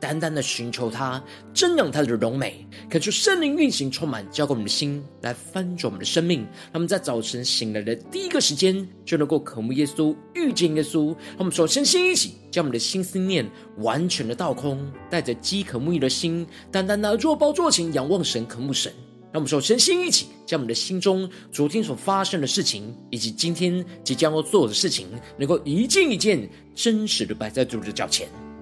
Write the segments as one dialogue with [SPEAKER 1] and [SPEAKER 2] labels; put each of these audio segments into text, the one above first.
[SPEAKER 1] 单单的寻求他，瞻仰他的荣美，恳求圣灵运行，充满浇灌我们的心，来翻转我们的生命。让我们在早晨醒来的第一个时间，就能够渴慕耶稣，遇见耶稣。让我们首先先一起将我们的心思念完全的倒空，带着饥渴慕义的心，单单的坐宝座前仰望神，渴慕神。让我们首先先一起将我们的心中昨天所发生的事情，以及今天即将要做的事情，能够一件一件真实的摆在主的脚前。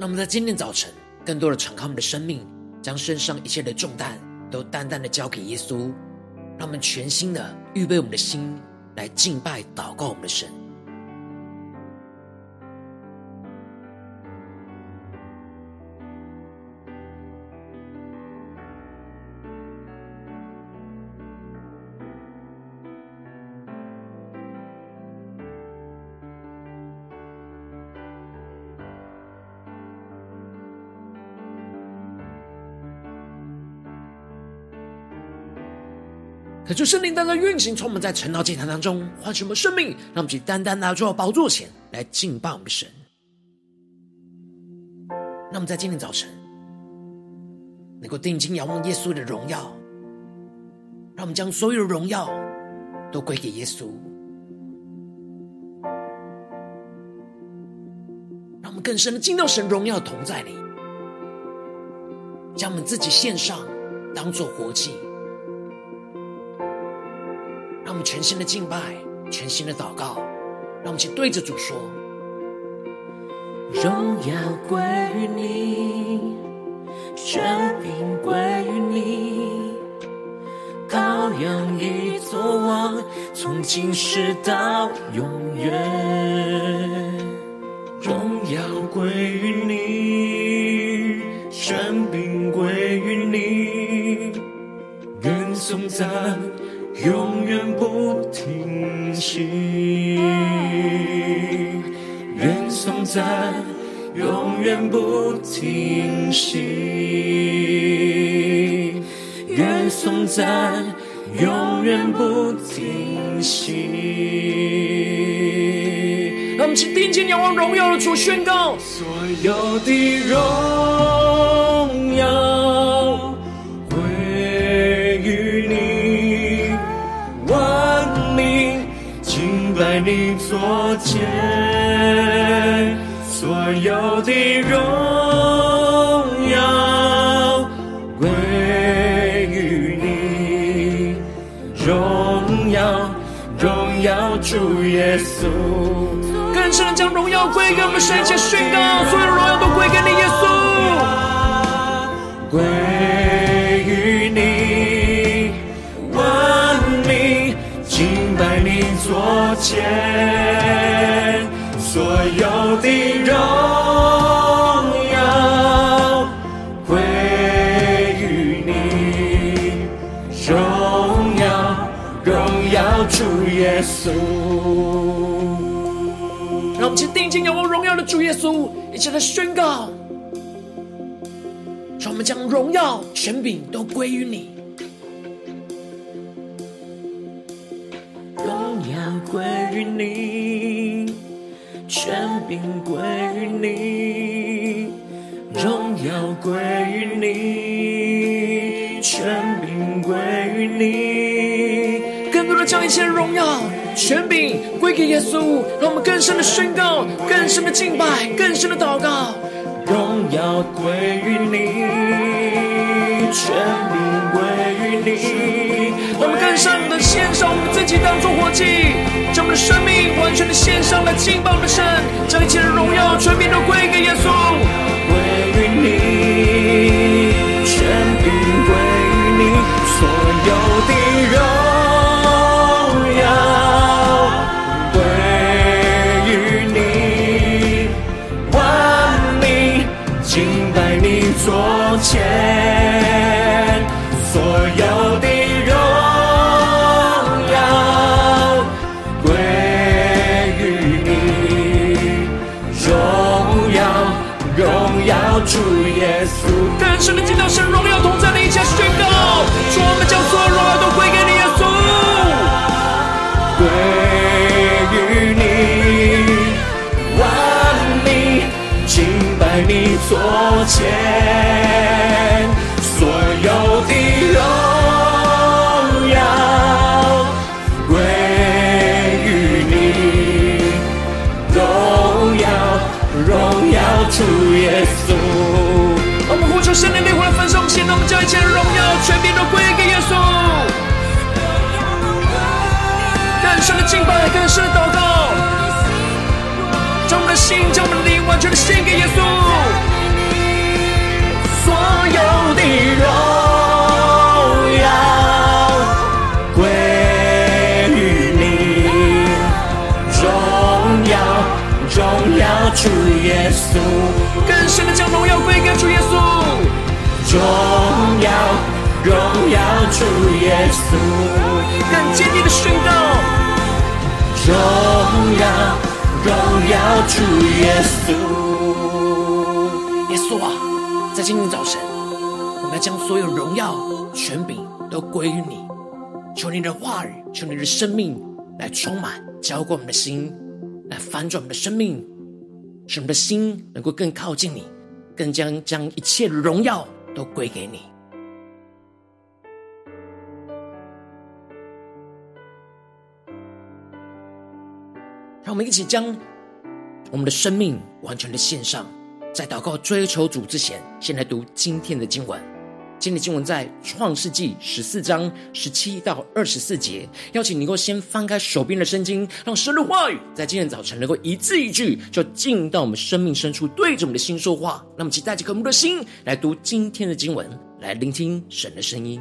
[SPEAKER 1] 那么在今天早晨，更多的敞开我们的生命，将身上一切的重担都单单的交给耶稣。让我们全心的预备我们的心，来敬拜、祷告我们的神。可就圣灵单单运行，充满在晨祷祭坛当中，唤醒我们生命，让我们去单单拿到宝座前来敬拜我们的神。那么在今天早晨，能够定睛仰望耶稣的荣耀，让我们将所有的荣耀都归给耶稣，让我们更深的进到神荣耀的同在里，将我们自己献上，当作活祭。全新的敬拜，全新的祷告，让我们去对着主说：
[SPEAKER 2] 荣耀归于你，权柄归于你，羔羊已作王，从今世到永远。荣耀归于你，权柄归于你，愿颂赞。不停息，愿颂赞，永远不停息，愿颂赞，永远不停息。
[SPEAKER 1] 让我们去定睛仰望荣耀的主，宣告。
[SPEAKER 2] 所有的荣你左肩，所有的荣耀归于你，荣耀荣耀主耶稣。
[SPEAKER 1] 更深的将荣耀归给我们神，且宣告所有的荣耀都归给你耶
[SPEAKER 2] 稣。归所见。所有的荣耀归于你，荣耀荣耀主耶稣。
[SPEAKER 1] 让我们去定睛仰望荣耀的主耶稣，一起来宣告，让我们将荣耀权柄都归于你。
[SPEAKER 2] 归于你，权柄归于你，荣耀归于你，权柄归于你。
[SPEAKER 1] 更多的将一切荣耀权柄归给耶稣，让我们更深的宣告，更深的敬拜，更深的祷告。
[SPEAKER 2] 荣耀归于你，权柄归于你。
[SPEAKER 1] 让我们更深的献上我们自己当作活祭，将我们的生命完全的献上来敬拜我们的神，将一切的荣耀、全面都归给耶
[SPEAKER 2] 稣。前，所有的荣耀归于你，荣耀荣耀主耶
[SPEAKER 1] 稣。我们呼求圣灵烈火的焚烧，现在我们将一切荣耀、权柄都归给耶稣。更深的敬拜，更深的祷告，将我们的心，将我们的灵，完全的献给耶
[SPEAKER 2] 稣。主耶稣，
[SPEAKER 1] 更坚定的宣告，
[SPEAKER 2] 荣耀荣耀主耶稣。
[SPEAKER 1] 耶稣啊，在今天早晨，我们要将所有荣耀、权柄都归于你。求你的话语，求你的生命来充满，浇灌我们的心，来翻转我们的生命，使我们的心能够更靠近你，更将将一切荣耀都归给你。让我们一起将我们的生命完全的献上，在祷告追求主之前，先来读今天的经文。今天的经文在创世纪十四章十七到二十四节。邀请你能够先翻开手边的圣经，让神的话语在今天早晨能够一字一句，就进到我们生命深处，对着我们的心说话。那么，请带着渴慕的心来读今天的经文，来聆听神的声音。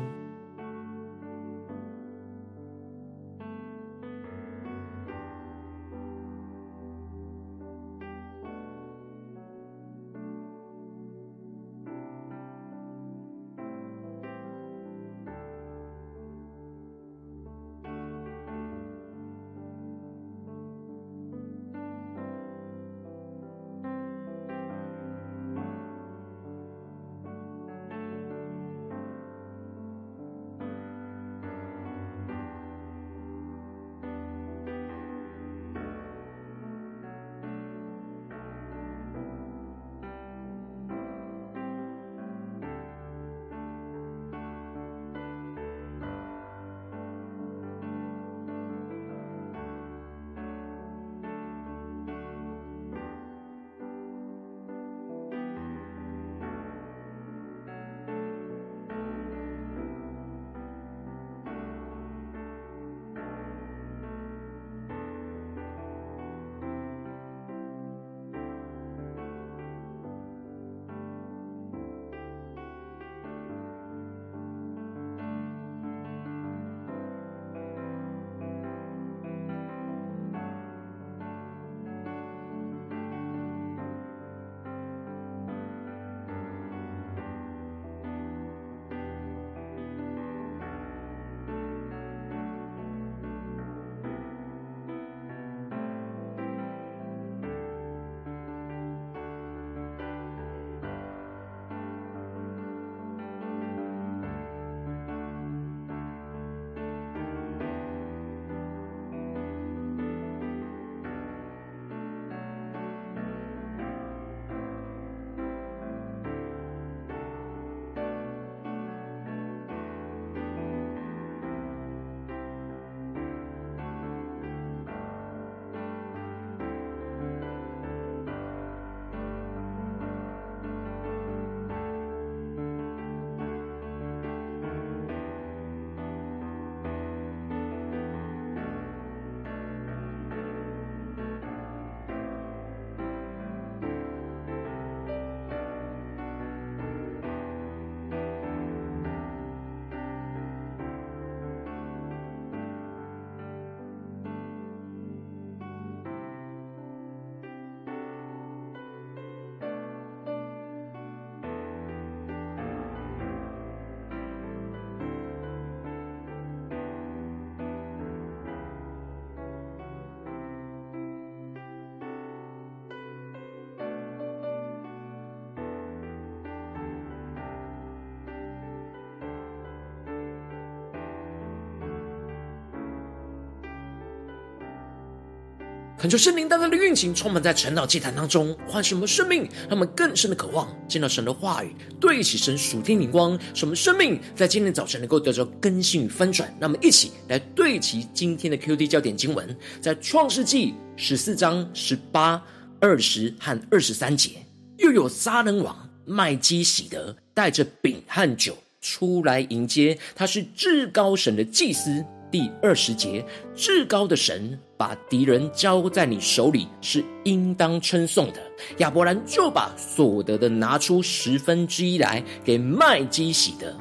[SPEAKER 1] 恳求圣灵大大的运行，充满在晨祷祭坛当中，唤醒我们生命，让我们更深的渴望见到神的话语，对齐神属天灵光，使我们生命在今天早晨能够得着更新与翻转。让我们一起来对齐今天的 QD 焦点经文，在创世纪十四章十八、二十和二十三节，又有撒冷王麦基洗德带着饼和酒出来迎接，他是至高神的祭司。第二十节，至高的神把敌人交在你手里，是应当称颂的。亚伯兰就把所得的拿出十分之一来给麦基洗德。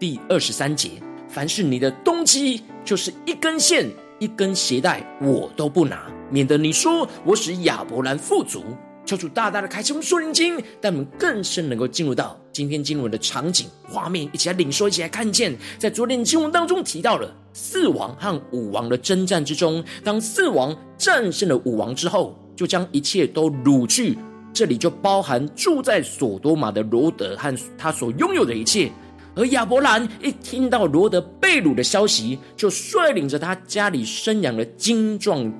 [SPEAKER 1] 第二十三节，凡是你的东西，就是一根线、一根鞋带，我都不拿，免得你说我使亚伯兰富足。求主大大的开启我们属灵经，带我们更深能够进入到今天经文的场景画面，一起来领受，一起来看见。在昨天经文当中提到了四王和五王的征战之中，当四王战胜了五王之后，就将一切都掳去。这里就包含住在所多玛的罗德和他所拥有的一切。而亚伯兰一听到罗德被掳的消息，就率领着他家里生养的精壮。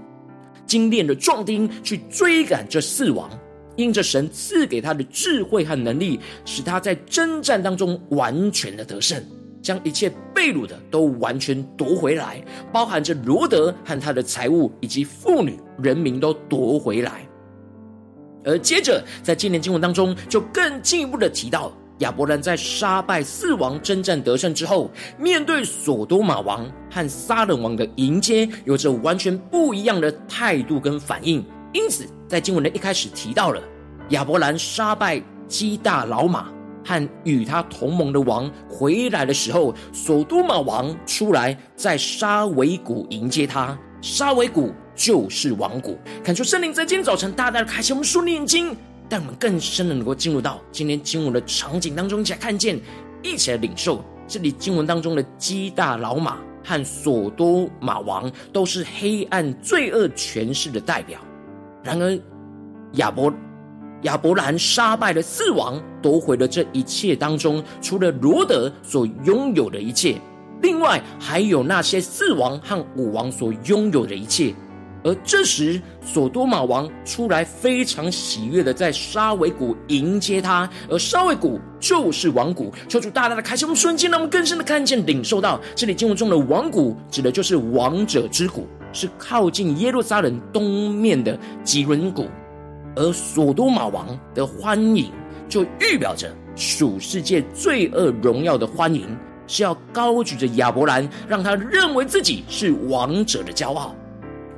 [SPEAKER 1] 精炼的壮丁去追赶这四王，因着神赐给他的智慧和能力，使他在征战当中完全的得胜，将一切被掳的都完全夺回来，包含着罗德和他的财物以及妇女人民都夺回来。而接着在今年经文当中，就更进一步的提到。亚伯兰在杀败四王、征战得胜之后，面对所多玛王和撒冷王的迎接，有着完全不一样的态度跟反应。因此，在经文的一开始提到了亚伯兰杀败基大老马和与他同盟的王回来的时候，所多玛王出来在沙维谷迎接他。沙维谷就是王谷。恳求圣灵在今天早晨大大的开启我们属灵眼睛。让我们更深的能够进入到今天经文的场景当中，一起来看见，一起来领受这里经文当中的基大老马和所多玛王都是黑暗罪恶权势的代表。然而亚伯亚伯兰杀败了四王，夺回了这一切当中，除了罗德所拥有的一切，另外还有那些四王和五王所拥有的一切。而这时，所多玛王出来，非常喜悦的在沙维谷迎接他，而沙维谷就是王谷。求主大大的开启我们瞬间，让我们更深的看见、领受到这里经文中的王谷，指的就是王者之谷，是靠近耶路撒冷东面的吉伦谷。而所多玛王的欢迎，就预表着属世界罪恶荣耀的欢迎，是要高举着亚伯兰，让他认为自己是王者的骄傲。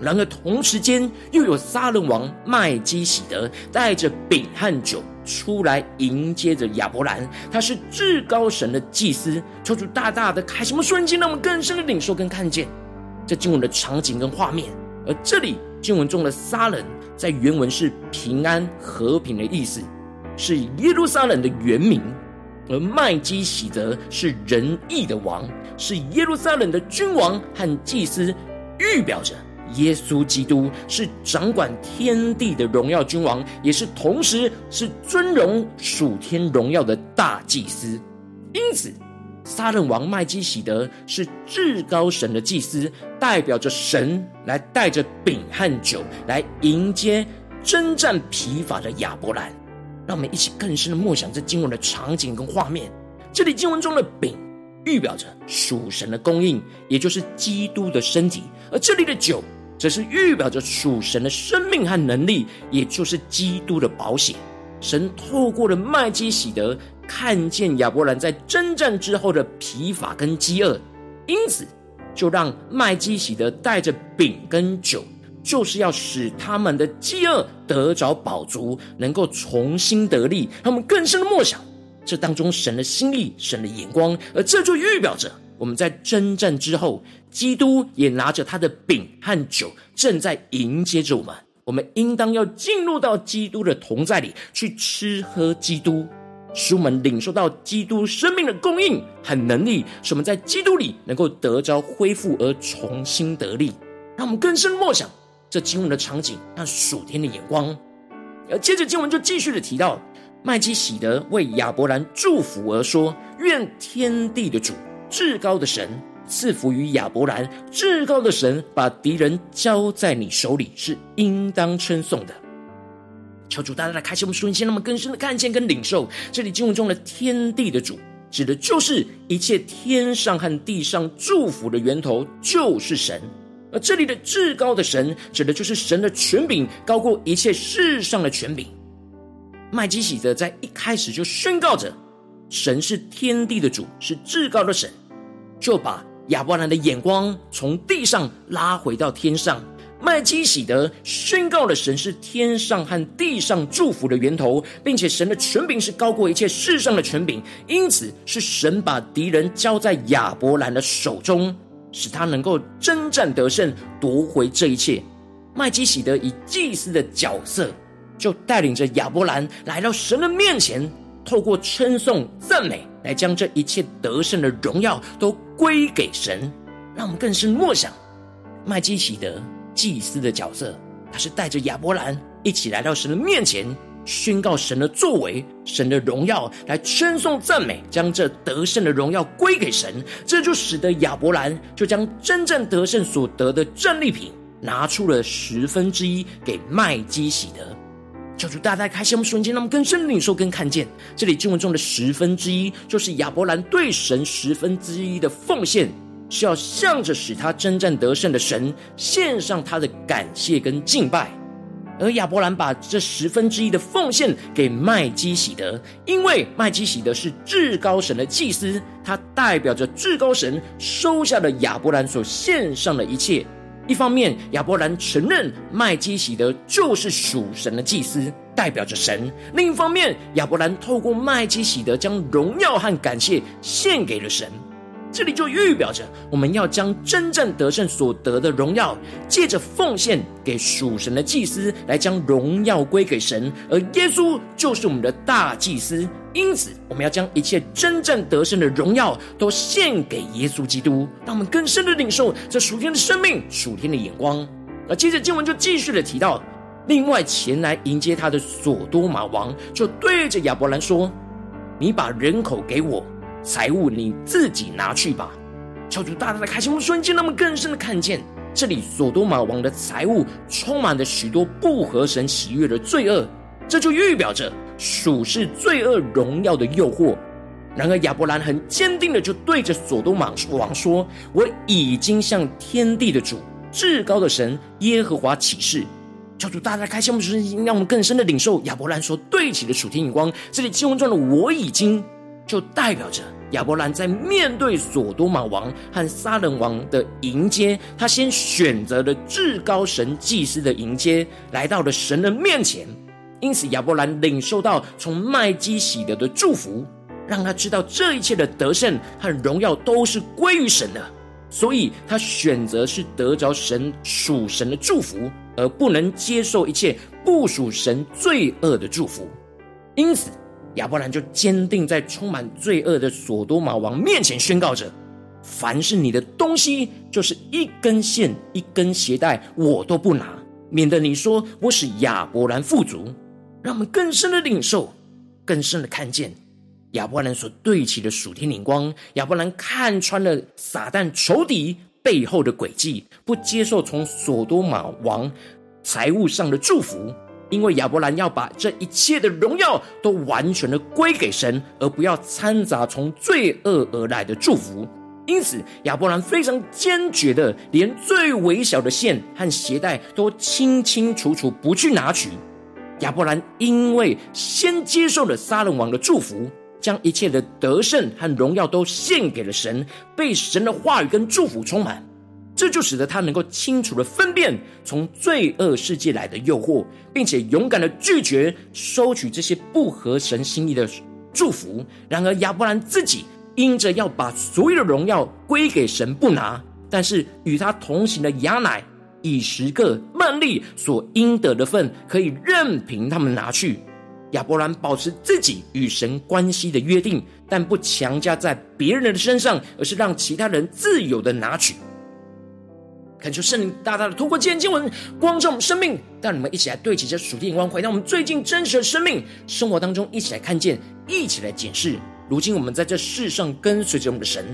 [SPEAKER 1] 然而，同时间又有撒冷王麦基洗德带着饼和酒出来迎接着亚伯兰，他是至高神的祭司。抽出大大的开什么瞬间，让我们更深的领受跟看见这经文的场景跟画面。而这里经文中的撒冷，在原文是平安和平的意思，是耶路撒冷的原名；而麦基洗德是仁义的王，是耶路撒冷的君王和祭司，预表着。耶稣基督是掌管天地的荣耀君王，也是同时是尊荣属天荣耀的大祭司。因此，撒人王麦基洗德是至高神的祭司，代表着神来带着饼和酒来迎接征战疲乏的亚伯兰。让我们一起更深的默想这经文的场景跟画面。这里经文中的饼预表着属神的供应，也就是基督的身体；而这里的酒。则是预表着属神的生命和能力，也就是基督的保险。神透过了麦基洗德，看见亚伯兰在征战之后的疲乏跟饥饿，因此就让麦基洗德带着饼跟酒，就是要使他们的饥饿得着饱足，能够重新得力。让我们更深的默想这当中神的心意、神的眼光，而这就预表着。我们在征战之后，基督也拿着他的饼和酒，正在迎接着我们。我们应当要进入到基督的同在里，去吃喝基督，使我们领受到基督生命的供应和能力，使我们在基督里能够得着恢复而重新得力。让我们更深默想这经文的场景那属天的眼光。而接着经文就继续的提到，麦基洗德为亚伯兰祝福而说：“愿天地的主。”至高的神赐福于亚伯兰。至高的神把敌人交在你手里，是应当称颂的。求主大大的开启我们属灵心，让我们更深的看见跟领受这里经文中的天地的主，指的就是一切天上和地上祝福的源头，就是神。而这里的至高的神，指的就是神的权柄高过一切世上的权柄。麦基洗德在一开始就宣告着，神是天地的主，是至高的神，就把亚伯兰的眼光从地上拉回到天上。麦基洗德宣告了神是天上和地上祝福的源头，并且神的权柄是高过一切世上的权柄，因此是神把敌人交在亚伯兰的手中。使他能够征战得胜，夺回这一切。麦基洗德以祭司的角色，就带领着亚伯兰来到神的面前，透过称颂赞美，来将这一切得胜的荣耀都归给神。让我们更深默想，麦基洗德祭司的角色，他是带着亚伯兰一起来到神的面前。宣告神的作为，神的荣耀，来称颂赞美，将这得胜的荣耀归给神。这就使得亚伯兰就将真正得胜所得的战利品拿出了十分之一给麦基洗德。求主大大开心，我们瞬间，让我们更深领受跟看见，这里经文中的十分之一，就是亚伯兰对神十分之一的奉献，是要向着使他征战得胜的神献上他的感谢跟敬拜。而亚伯兰把这十分之一的奉献给麦基洗德，因为麦基洗德是至高神的祭司，他代表着至高神收下了亚伯兰所献上的一切。一方面，亚伯兰承认麦基洗德就是属神的祭司，代表着神；另一方面，亚伯兰透过麦基洗德将荣耀和感谢献给了神。这里就预表着，我们要将真正得胜所得的荣耀，借着奉献给属神的祭司，来将荣耀归给神。而耶稣就是我们的大祭司，因此我们要将一切真正得胜的荣耀都献给耶稣基督，让我们更深的领受这属天的生命、属天的眼光。而接着经文就继续的提到，另外前来迎接他的所多玛王，就对着亚伯兰说：“你把人口给我。”财物你自己拿去吧。求主大大的开心我们瞬间，让我们更深的看见，这里所多玛王的财物充满着许多不合神喜悦的罪恶，这就预表着属世罪恶荣耀的诱惑。然而亚伯兰很坚定的就对着所多玛王说：“我已经向天地的主、至高的神耶和华起誓。”求主大大开心我们瞬间，让我们更深的领受亚伯兰所对齐的属天眼光。这里经文中的“我已经”。就代表着亚伯兰在面对所多玛王和撒人王的迎接，他先选择了至高神祭司的迎接，来到了神的面前。因此，亚伯兰领受到从麦基洗德的祝福，让他知道这一切的得胜和荣耀都是归于神的，所以他选择是得着神属神的祝福，而不能接受一切不属神罪恶的祝福。因此，亚伯兰就坚定在充满罪恶的所多玛王面前宣告着：“凡是你的东西，就是一根线、一根鞋带，我都不拿，免得你说我使亚伯兰富足。”让我们更深的领受，更深的看见亚伯兰所对齐的属天灵光。亚伯兰看穿了撒旦仇敌背后的诡计，不接受从所多玛王财务上的祝福。因为亚伯兰要把这一切的荣耀都完全的归给神，而不要掺杂从罪恶而来的祝福。因此，亚伯兰非常坚决的，连最微小的线和鞋带都清清楚楚不去拿取。亚伯兰因为先接受了撒冷王的祝福，将一切的得胜和荣耀都献给了神，被神的话语跟祝福充满。这就使得他能够清楚的分辨从罪恶世界来的诱惑，并且勇敢的拒绝收取这些不合神心意的祝福。然而亚伯兰自己因着要把所有的荣耀归给神不拿，但是与他同行的亚乃、以十个、曼利所应得的份，可以任凭他们拿去。亚伯兰保持自己与神关系的约定，但不强加在别人的身上，而是让其他人自由的拿取。恳求圣灵大大的透过今天经文光照我们生命，让你们一起来对齐这属地眼光，回到我们最近真实的生命生活当中，一起来看见，一起来检视。如今我们在这世上跟随着我们的神，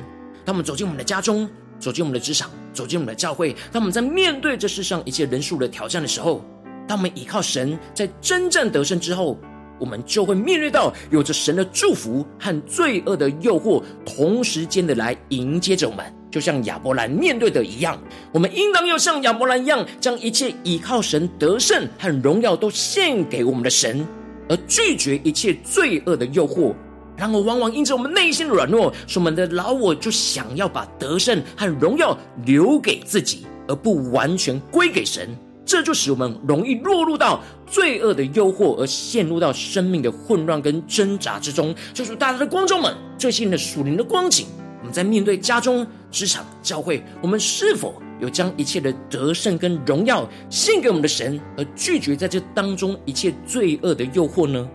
[SPEAKER 1] 当我们走进我们的家中，走进我们的职场，走进我们的教会。当我们在面对这世上一切人数的挑战的时候，当我们依靠神，在真正得胜之后，我们就会面对到有着神的祝福和罪恶的诱惑，同时间的来迎接着我们，就像亚伯兰面对的一样。我们应当要像亚伯兰一样，将一切依靠神得胜和荣耀都献给我们的神，而拒绝一切罪恶的诱惑。然而，往往因着我们内心的软弱，使我们的老我就想要把得胜和荣耀留给自己，而不完全归给神。这就使我们容易落入到罪恶的诱惑，而陷入到生命的混乱跟挣扎之中。就是大家的观众们，最近的属灵的光景，我们在面对家中、职场、教会，我们是否有将一切的得胜跟荣耀献给我们的神，而拒绝在这当中一切罪恶的诱惑呢？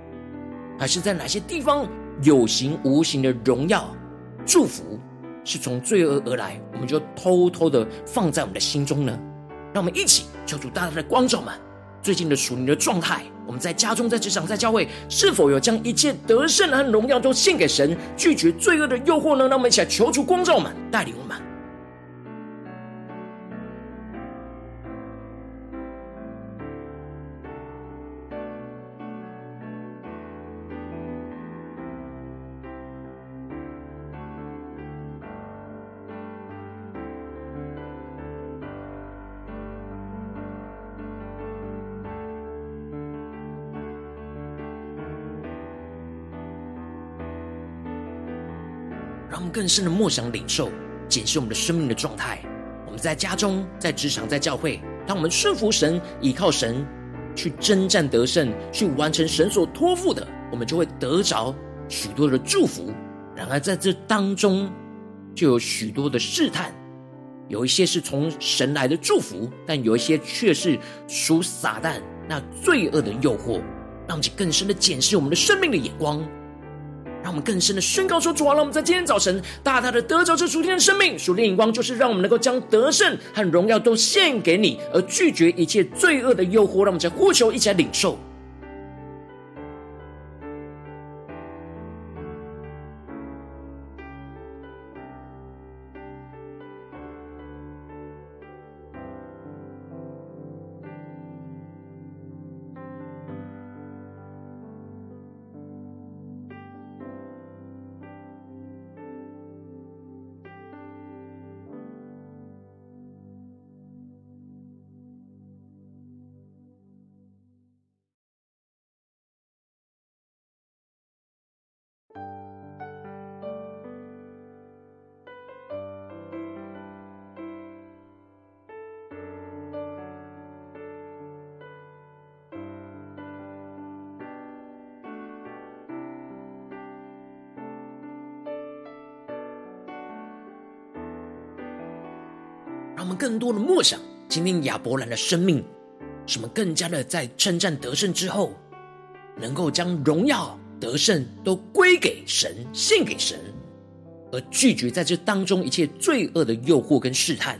[SPEAKER 1] 还是在哪些地方有形无形的荣耀祝福是从罪恶而来，我们就偷偷的放在我们的心中呢？让我们一起求主大大的光照们，最近的属灵的状态，我们在家中、在职场、在教会，是否有将一切得胜和荣耀都献给神，拒绝罪恶的诱惑呢？让我们一起来求主光照们，带领我们。更深的默想、领受、检视我们的生命的状态。我们在家中、在职场、在教会，当我们顺服神、倚靠神，去征战得胜，去完成神所托付的，我们就会得着许多的祝福。然而在这当中，就有许多的试探，有一些是从神来的祝福，但有一些却是属撒旦那罪恶的诱惑。让我们更深的检视我们的生命的眼光。让我们更深的宣告说：“主啊，让我们在今天早晨大大的得着这属天的生命，属天眼光，就是让我们能够将得胜和荣耀都献给你，而拒绝一切罪恶的诱惑。让我们在呼求，一起来领受。”我们更多的默想，今天亚伯兰的生命，使我们更加的在征战得胜之后，能够将荣耀得胜都归给神，献给神，而拒绝在这当中一切罪恶的诱惑跟试探。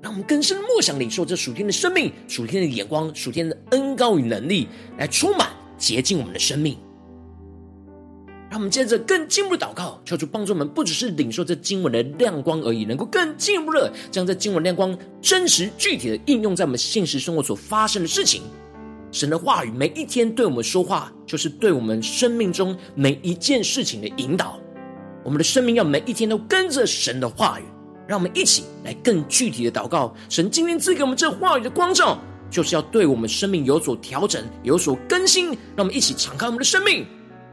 [SPEAKER 1] 让我们更深的默想领受这属天的生命、属天的眼光、属天的恩膏与能力，来充满洁净我们的生命。让我们接着更进一步的祷告，求主帮助我们，不只是领受这经文的亮光而已，能够更进一步的将这经文亮光真实具体的应用在我们现实生活所发生的事情。神的话语每一天对我们说话，就是对我们生命中每一件事情的引导。我们的生命要每一天都跟着神的话语，让我们一起来更具体的祷告。神今天赐给我们这话语的光照，就是要对我们生命有所调整、有所更新。让我们一起敞开我们的生命。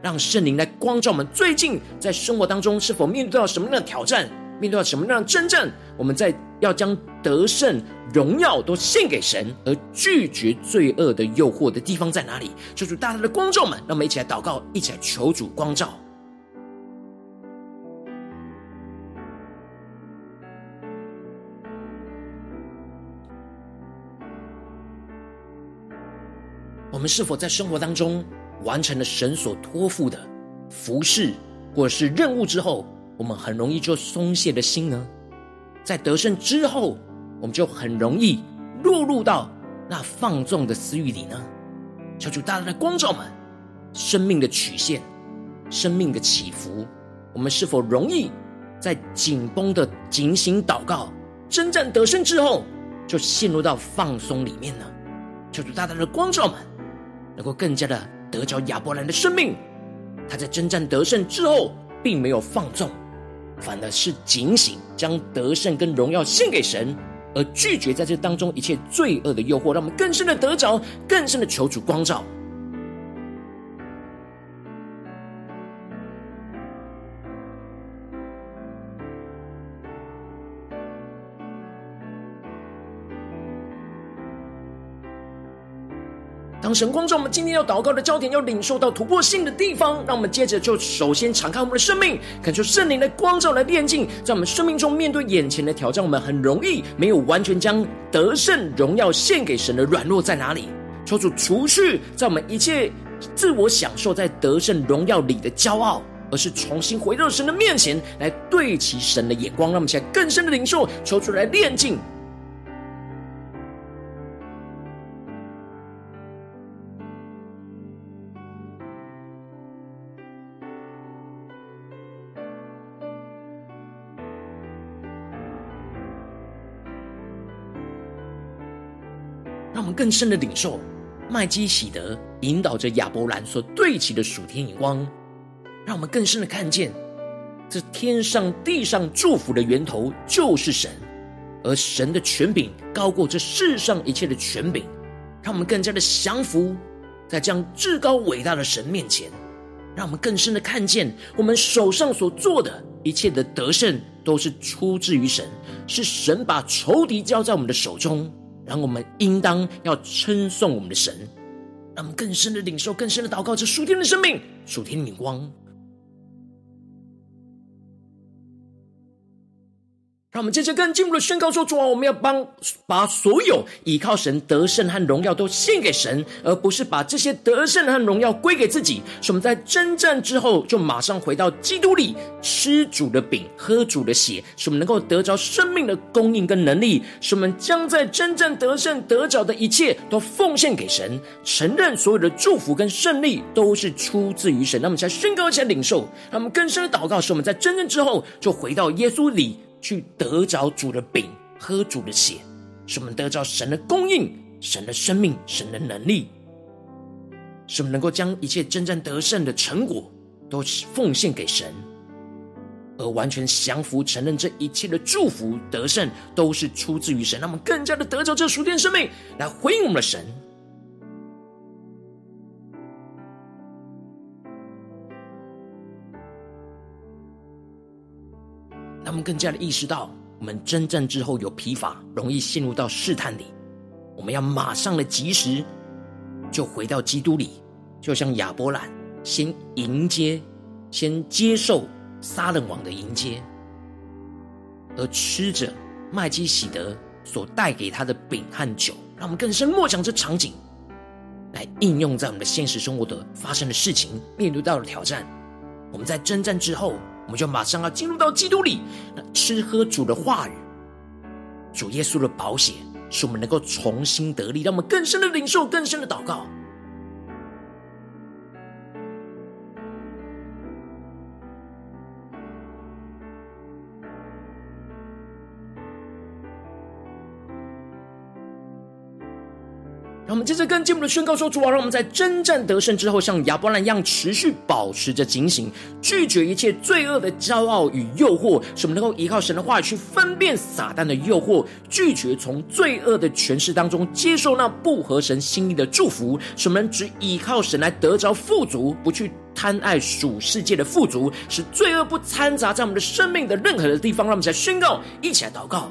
[SPEAKER 1] 让圣灵来光照我们，最近在生活当中是否面对到什么样的挑战，面对到什么样的征战？我们在要将得胜、荣耀都献给神，而拒绝罪恶的诱惑的地方在哪里？求主大大的光照们，让我们一起来祷告，一起来求主光照。我们是否在生活当中，完成了神所托付的服事或者是任务之后，我们很容易就松懈的心呢？在得胜之后，我们就很容易落入到那放纵的私欲里呢？求主大大的光照们，生命的曲线，生命的起伏，我们是否容易在紧绷的警醒祷告征战得胜之后，就陷入到放松里面呢？求主大大的光照们，能够更加的得着亚伯兰的生命。他在征战得胜之后，并没有放纵，反而是警醒，将得胜跟荣耀献给神，而拒绝在这当中一切罪恶的诱惑，让我们更深的得着，更深的求主光照。神光照我们今天要祷告的焦点，要领受到突破性的地方，让我们接着就首先敞开我们的生命，感受圣灵的光照来炼净，在我们生命。中面对眼前的挑战，我们很容易没有完全将得胜荣耀献给神的软弱在哪里？求主除去在我们一切自我享受在得胜荣耀里的骄傲，而是重新回到神的面前来对齐神的眼光，让我们现在更深的领受，求主来炼净。更深的领受麦基洗德引导着亚伯兰所对齐的属天眼光，让我们更深的看见这天上地上祝福的源头就是神，而神的权柄高过这世上一切的权柄，让我们更加的降服在这样至高伟大的神面前，让我们更深的看见我们手上所做的一切的得胜都是出自于神，是神把仇敌交在我们的手中。然后我们应当要称颂我们的神，让我们更深的领受、更深的祷告，这属天的生命、属天的光。让我们接着更进一步的宣告说：“主啊，我们要帮把所有依靠神得胜和荣耀都献给神，而不是把这些得胜和荣耀归给自己。使我们在征战之后，就马上回到基督里，吃主的饼，喝主的血，使我们能够得着生命的供应跟能力。使我们将在征战得胜得着的一切都奉献给神，承认所有的祝福跟胜利都是出自于神。那么，才宣告，才领受。让我们更深的祷告，使我们在征战之后，就回到耶稣里。”去得着主的饼，喝主的血，使我们得着神的供应、神的生命、神的能力，使我们能够将一切征战得胜的成果都奉献给神，而完全降服、承认这一切的祝福得胜都是出自于神，让我们更加的得着这属天生命，来回应我们的神。他们更加的意识到，我们征战之后有疲乏，容易陷入到试探里。我们要马上的及时，就回到基督里，就像亚伯兰先迎接、先接受撒冷王的迎接，而吃着麦基洗德所带给他的饼和酒，让我们更深默想这场景，来应用在我们的现实生活的发生的事情，面对到的挑战。我们在征战之后。我们就马上要进入到基督里，那吃喝主的话语，主耶稣的保险，使我们能够重新得力，让我们更深的领受，更深的祷告。接着更进一步的宣告说：“主啊，让我们在征战得胜之后，像亚伯兰一样，持续保持着警醒，拒绝一切罪恶的骄傲与诱惑，使我们能够依靠神的话语去分辨撒旦的诱惑，拒绝从罪恶的权势当中接受那不合神心意的祝福，使我们只依靠神来得着富足，不去贪爱属世界的富足，使罪恶不掺杂在我们的生命的任何的地方。让我们来宣告，一起来祷告。”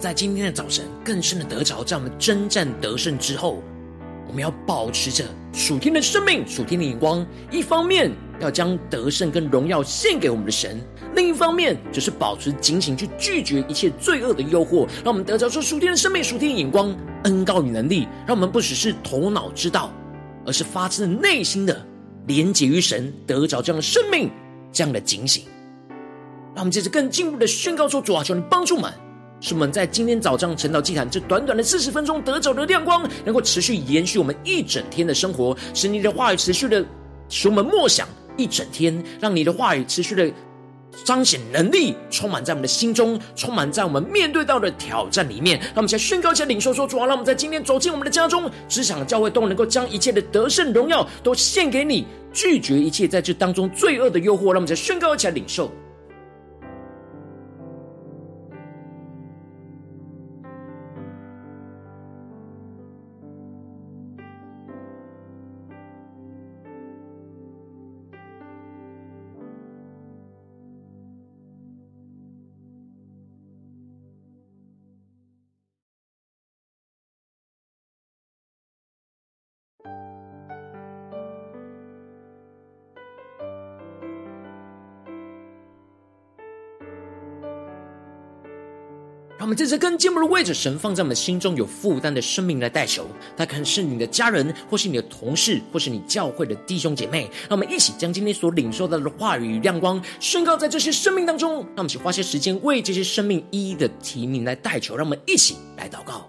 [SPEAKER 1] 在今天的早晨，更深的得着，在我们征战得胜之后，我们要保持着属天的生命、属天的眼光。一方面要将得胜跟荣耀献给我们的神；另一方面，就是保持警醒，去拒绝一切罪恶的诱惑，让我们得着说属天的生命、属天的眼光、恩膏与能力，让我们不只是头脑知道，而是发自内心的连结于神，得着这样的生命、这样的警醒。让我们接着更进一步的宣告说：主啊，求你帮助我们。是我们在今天早上晨祷祭坛这短短的四十分钟得着的亮光，能够持续延续我们一整天的生活，使你的话语持续的使我们默想一整天，让你的话语持续的彰显能力，充满在我们的心中，充满在我们面对到的挑战里面。让我们先宣告一下领受说：主啊，让我们在今天走进我们的家中、职场、教会，都能够将一切的得胜荣耀都献给你，拒绝一切在这当中罪恶的诱惑。让我们再宣告一下领受。让我们在这更进步的位置，神放在我们心中有负担的生命来代求。他可能是你的家人，或是你的同事，或是你教会的弟兄姐妹。让我们一起将今天所领受到的话语与亮光宣告在这些生命当中。让我们一起花些时间为这些生命一一的提名来代求。让我们一起来祷告。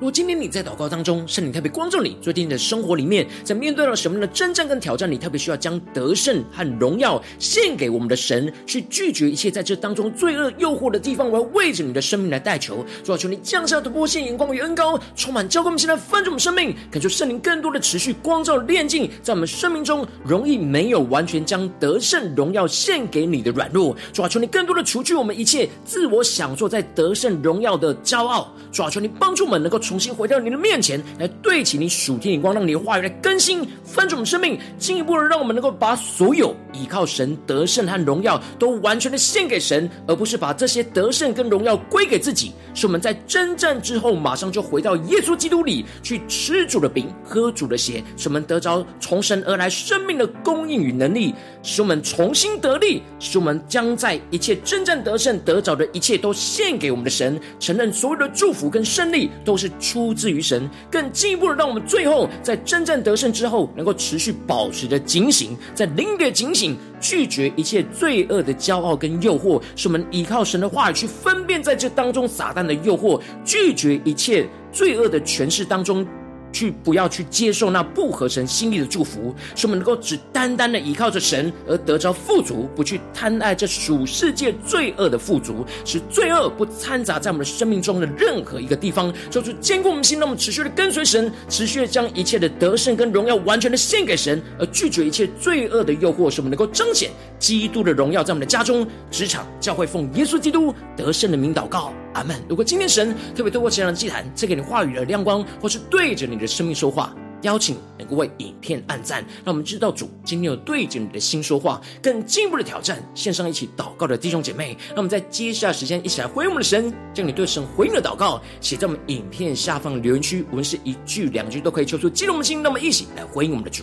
[SPEAKER 1] 如今天你在祷告当中，圣灵特别光照你，最近你的生活里面，在面对了什么样的征战跟挑战，你特别需要将得胜和荣耀献给我们的神，去拒绝一切在这当中罪恶诱惑的地方。我要为着你的生命来代求，主啊，求你降下突破线、眼光与恩膏，充满教灌我们，现在翻转我们生命，感受圣灵更多的持续光照、炼净，在我们生命中容易没有完全将得胜荣耀献给你的软弱。主啊，求你更多的除去我们一切自我享受在得胜荣耀的骄傲。主啊，求你帮助我们能够。重新回到你的面前来，对齐你属天眼光，让你的话语来更新翻转我们生命，进一步的让我们能够把所有依靠神得胜和荣耀都完全的献给神，而不是把这些得胜跟荣耀归给自己。是我们在征战之后，马上就回到耶稣基督里去吃主的饼，喝主的血，使我们得着从神而来生命的供应与能力，使我们重新得力，使我们将在一切真正得胜得着的一切都献给我们的神，承认所有的祝福跟胜利都是。出自于神，更进一步的，让我们最后在真正得胜之后，能够持续保持着警醒，在灵里的警醒，拒绝一切罪恶的骄傲跟诱惑，使我们依靠神的话语去分辨在这当中撒旦的诱惑，拒绝一切罪恶的权势当中。去不要去接受那不合神心意的祝福，使我们能够只单单的依靠着神而得着富足，不去贪爱这属世界罪恶的富足，使罪恶不掺杂在我们的生命中的任何一个地方，就是坚固我们心，让我们持续的跟随神，持续的将一切的得胜跟荣耀完全的献给神，而拒绝一切罪恶的诱惑，使我们能够彰显基督的荣耀在我们的家中、职场、教会，奉耶稣基督得胜的名祷告。阿门。如果今天神特别透过这样的祭坛赐给你话语的亮光，或是对着你你的生命说话，邀请能够为影片按赞，让我们知道主今天有对着你的心说话，更进一步的挑战。线上一起祷告的弟兄姐妹，那我们在接下来时间一起来回应我们的神，将你对神回应的祷告写在我们影片下方的留言区，无论是一句两句都可以，求出激动的心，那么一起来回应我们的主。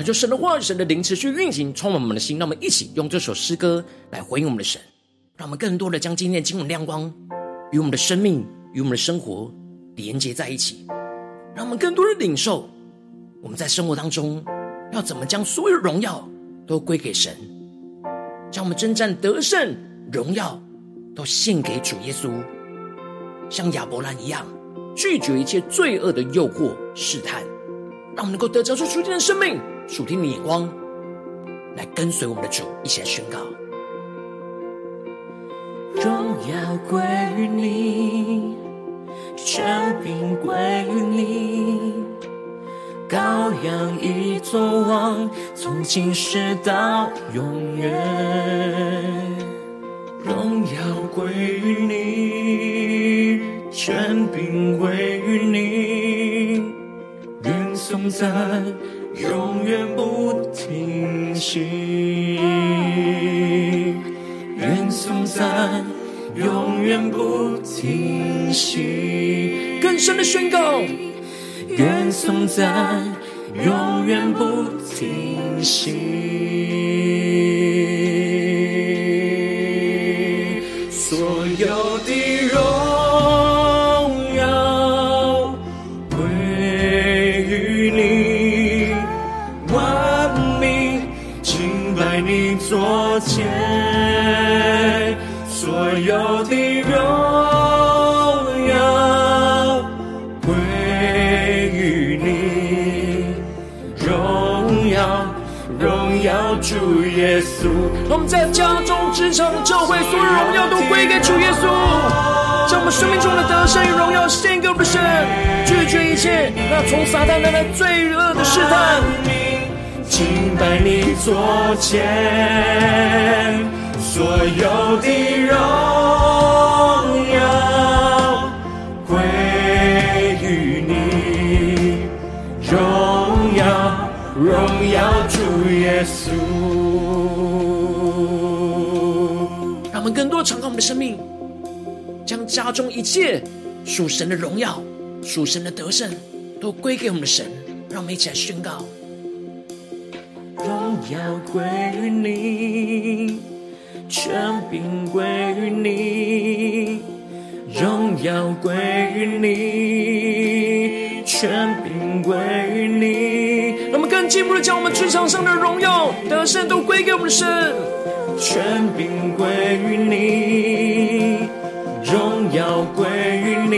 [SPEAKER 1] 恳求神的话语、神的灵持续运行，充满我们的心。让我们一起用这首诗歌来回应我们的神，让我们更多的将今天的经文亮光与我们的生命、与我们的生活连接在一起，让我们更多的领受我们在生活当中要怎么将所有荣耀都归给神，将我们征战得胜荣耀都献给主耶稣，像亚伯兰一样拒绝一切罪恶的诱惑试探。让我们能够得着出属天的生命、属天的眼光，来跟随我们的主，一起来宣告：
[SPEAKER 2] 荣耀归于你，权柄归于你，羔羊已作王，从今世到永远。荣耀归于你，权柄归于你。颂赞永远不停息，愿颂赞永远不停息。
[SPEAKER 1] 更深的宣告，
[SPEAKER 2] 愿颂赞永远不停息。在你左前，所有的荣耀归于你，荣耀荣耀主耶稣。
[SPEAKER 1] 我们在家中、职场、教会，所有荣耀都归给主耶稣。将我们生命中的得胜与荣耀献给我们的神，拒绝一切那从撒旦带来罪恶的试探。
[SPEAKER 2] 敬拜你座前，所有的荣耀归于你，荣耀荣耀主耶稣。
[SPEAKER 1] 让我们更多敞开我们的生命，将家中一切属神的荣耀、属神的得胜，都归给我们的神。让我们一起来宣告。
[SPEAKER 2] 荣耀归于你，权柄归于你，荣耀归于你，权柄归于你。
[SPEAKER 1] 那么更进一步的将我们职场上的荣耀得胜都归给我们的神。
[SPEAKER 2] 权柄归于你，荣耀归于你，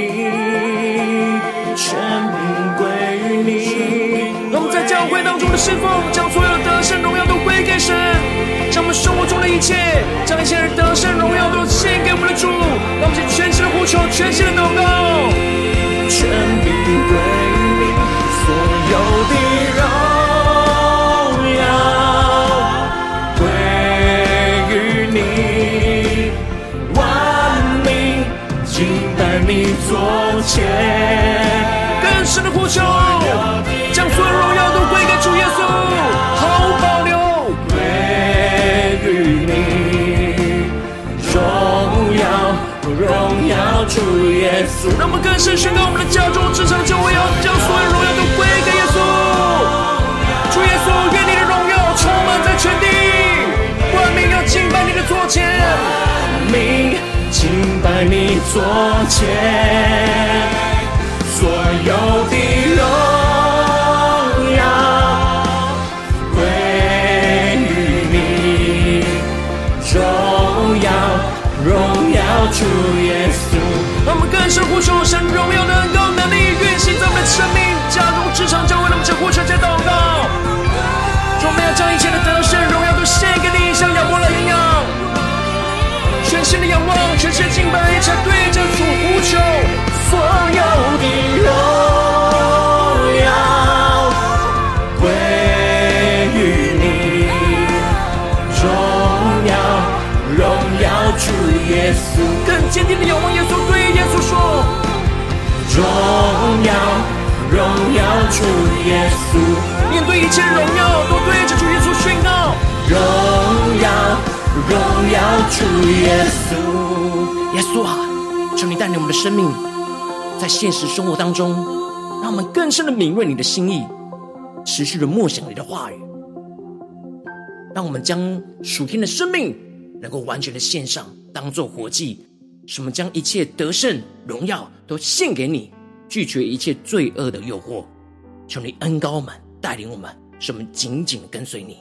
[SPEAKER 2] 权柄归于你。
[SPEAKER 1] 让我们在教会当中的侍奉，将所稣。让我
[SPEAKER 2] 们
[SPEAKER 1] 更深宣告，我们的家中、职场、教会，要将所有荣耀都归给耶稣。主耶稣，愿你的荣耀充满在全地，万民要敬拜你的座前，
[SPEAKER 2] 万民敬拜你座前，所有的荣。主耶稣，
[SPEAKER 1] 让我们更深呼求神荣耀的恩膏能力运行在我们的生命、家中、职场、教会，让我们只呼求、接祷告。我们要将一切的得胜、荣耀都献给你，像亚伯兰一样，全心的仰望，全心的敬拜，一起对着主呼求，
[SPEAKER 2] 所有的荣耀归于你，荣耀荣耀主耶稣。
[SPEAKER 1] 更坚定的仰望
[SPEAKER 2] 主耶稣。
[SPEAKER 1] 面对一切荣耀，都对着主耶稣宣告：
[SPEAKER 2] 荣耀，荣耀主耶稣。
[SPEAKER 1] 耶稣啊，求你带领我们的生命，在现实生活当中，让我们更深的敏锐你的心意，持续的默想你的话语，让我们将属天的生命能够完全的献上，当做活祭，使我们将一切得胜荣耀都献给你，拒绝一切罪恶的诱惑。求你恩膏我们，带领我们，使我们紧紧跟随你。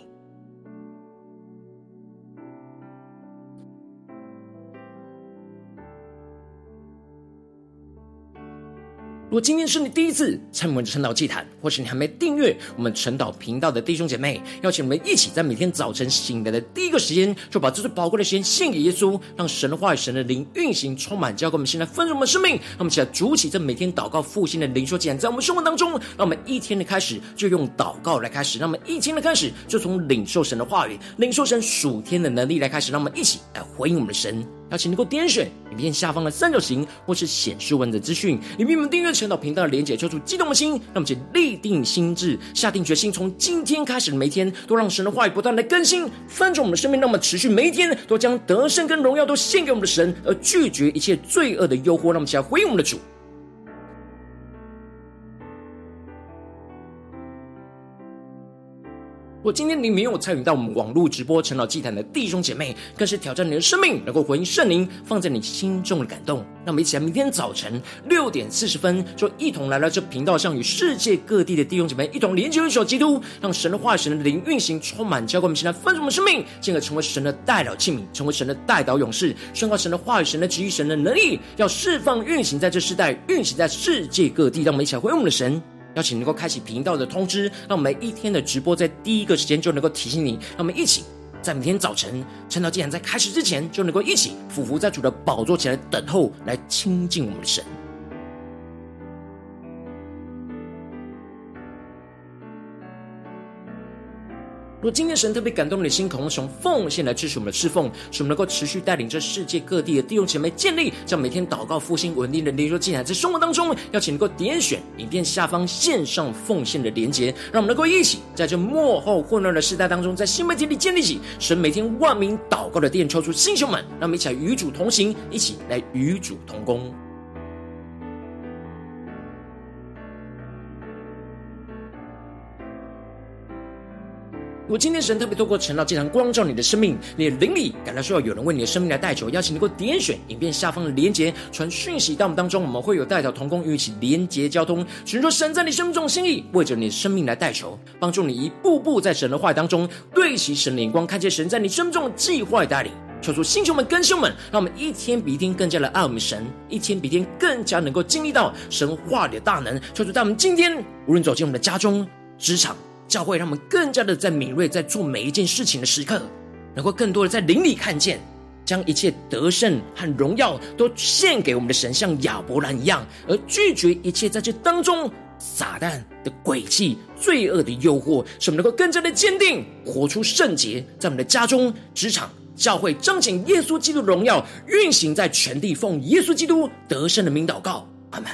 [SPEAKER 1] 如果今天是你第一次参与我们的晨祷祭坛，或是你还没订阅我们晨祷频道的弟兄姐妹，邀请我们一起在每天早晨醒来的第一个时间，就把这最宝贵的时间献给耶稣，让神的话语、神的灵运行充满，交给我们现在丰盛的生命。让我们起来筑起这每天祷告复兴的灵说：，既然，在我们生活当中，让我们一天的开始就用祷告来开始，让我们一天的开始就从领受神的话语、领受神属天的能力来开始，让我们一起来回应我们的神。邀请能够点选影片下方的三角形，或是显示文字资讯，里面我们订阅陈导频道的连结，抽出激动的心，让我们一起立定心智，下定决心，从今天开始的每一天，都让神的话语不断的更新，翻转我们的生命，让我们持续每一天都将得胜跟荣耀都献给我们的神，而拒绝一切罪恶的诱惑，让我们起来回应我们的主。如果今天你没有参与到我们网络直播晨祷祭坛的弟兄姐妹，更是挑战你的生命，能够回应圣灵放在你心中的感动。让我们一起来，明天早晨六点四十分，就一同来到这频道上，与世界各地的弟兄姐妹一同连接、一手基督，让神的话、神的灵运行充满，教灌我们现在丰盛的生命，进而成为神的代表器皿，成为神的代表勇士，宣告神的话语、神的旨意、神的能力，要释放运行在这世代，运行在世界各地。让我们一起来回应我们的神。邀请能够开启频道的通知，让我们每一天的直播在第一个时间就能够提醒你。让我们一起在每天早晨，趁到祭坛在开始之前，就能够一起俯伏在主的宝座前来等候，来亲近我们的神。如果今天神特别感动你的心，渴望从奉献来支持我们的侍奉，使我们能够持续带领这世界各地的弟兄姐妹建立这样每天祷告复兴稳定的灵修祭坛，在生活当中，邀请能够点选影片下方线上奉献的连结，让我们能够一起在这幕后混乱的时代当中，在新媒体里建立起神每天万名祷告的殿，抽出弟兄们，让我们一起来与主同行，一起来与主同工。如果今天神特别透过晨祷祭坛光照你的生命，你的灵里感到需要有人为你的生命来代求，邀请能够点选影片下方的连结，传讯息到我们当中，我们会有代祷同工与一起连结交通，寻求神在你生命中的心意，为着你的生命来代求，帮助你一步步在神的话语当中对齐神的眼光，看见神在你生命中的计划带领。求主星球们、更新们，让我们一天比一天更加的爱我们神，一天比一天更加能够经历到神话里的大能。求主在我们今天无论走进我们的家中、职场。教会让我们更加的在敏锐，在做每一件事情的时刻，能够更多的在灵里看见，将一切得胜和荣耀都献给我们的神，像亚伯兰一样，而拒绝一切在这当中撒旦的诡计、罪恶的诱惑，使我们能够更加的坚定，活出圣洁，在我们的家中、职场、教会彰显耶稣基督的荣耀，运行在全地，奉耶稣基督得胜的名祷告，阿门。